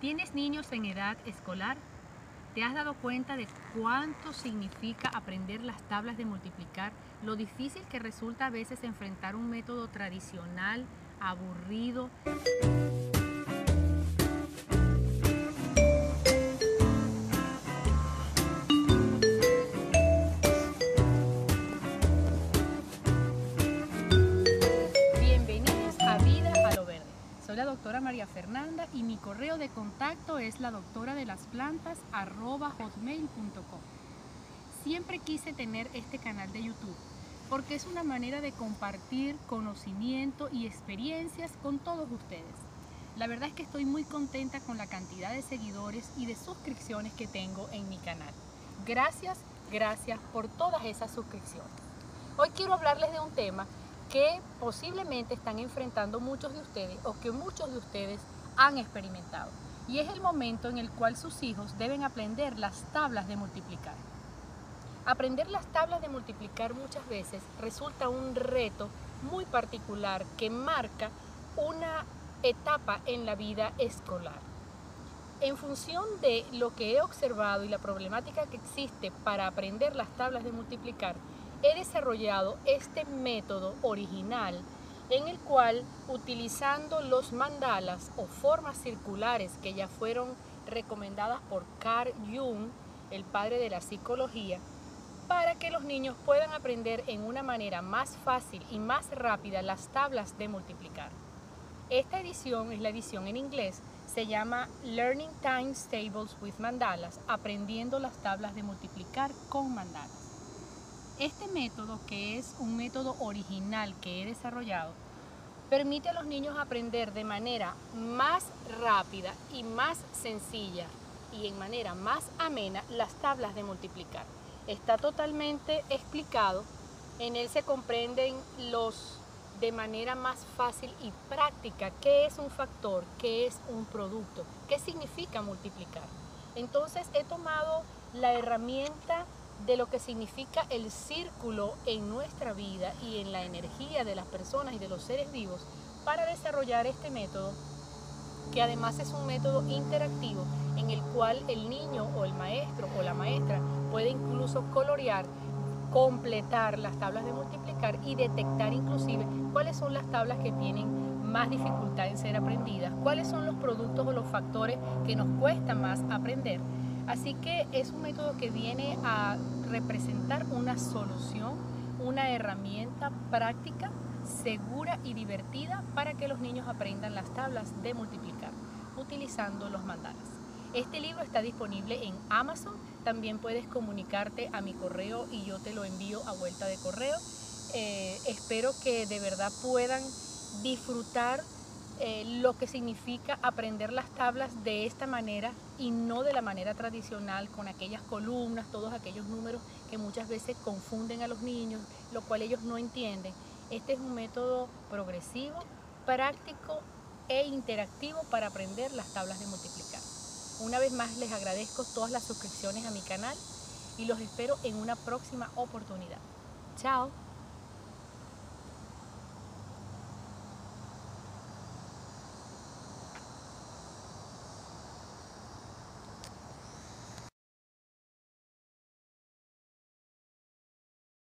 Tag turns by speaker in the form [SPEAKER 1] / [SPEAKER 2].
[SPEAKER 1] ¿Tienes niños en edad escolar? ¿Te has dado cuenta de cuánto significa aprender las tablas de multiplicar? Lo difícil que resulta a veces enfrentar un método tradicional, aburrido. Doctora María Fernanda y mi correo de contacto es la doctora de las plantas hotmail.com. Siempre quise tener este canal de YouTube porque es una manera de compartir conocimiento y experiencias con todos ustedes. La verdad es que estoy muy contenta con la cantidad de seguidores y de suscripciones que tengo en mi canal. Gracias, gracias por todas esas suscripciones. Hoy quiero hablarles de un tema que posiblemente están enfrentando muchos de ustedes o que muchos de ustedes han experimentado. Y es el momento en el cual sus hijos deben aprender las tablas de multiplicar. Aprender las tablas de multiplicar muchas veces resulta un reto muy particular que marca una etapa en la vida escolar. En función de lo que he observado y la problemática que existe para aprender las tablas de multiplicar, he desarrollado este método original en el cual utilizando los mandalas o formas circulares que ya fueron recomendadas por Carl Jung, el padre de la psicología, para que los niños puedan aprender en una manera más fácil y más rápida las tablas de multiplicar. Esta edición es la edición en inglés, se llama Learning Times Tables with Mandalas, aprendiendo las tablas de multiplicar con mandalas. Este método, que es un método original que he desarrollado, permite a los niños aprender de manera más rápida y más sencilla y en manera más amena las tablas de multiplicar está totalmente explicado. En él se comprenden los de manera más fácil y práctica qué es un factor, qué es un producto, qué significa multiplicar. Entonces he tomado la herramienta de lo que significa el círculo en nuestra vida y en la energía de las personas y de los seres vivos para desarrollar este método, que además es un método interactivo en el cual el niño o el maestro o la maestra puede incluso colorear, completar las tablas de multiplicar y detectar inclusive cuáles son las tablas que tienen más dificultad en ser aprendidas, cuáles son los productos o los factores que nos cuesta más aprender. Así que es un método que viene a representar una solución, una herramienta práctica, segura y divertida para que los niños aprendan las tablas de multiplicar utilizando los mandalas. Este libro está disponible en Amazon. También puedes comunicarte a mi correo y yo te lo envío a vuelta de correo. Eh, espero que de verdad puedan disfrutar eh, lo que significa aprender las tablas de esta manera y no de la manera tradicional con aquellas columnas, todos aquellos números que muchas veces confunden a los niños, lo cual ellos no entienden. Este es un método progresivo, práctico e interactivo para aprender las tablas de multiplicar. Una vez más les agradezco todas las suscripciones a mi canal y los espero en una próxima oportunidad. Chao.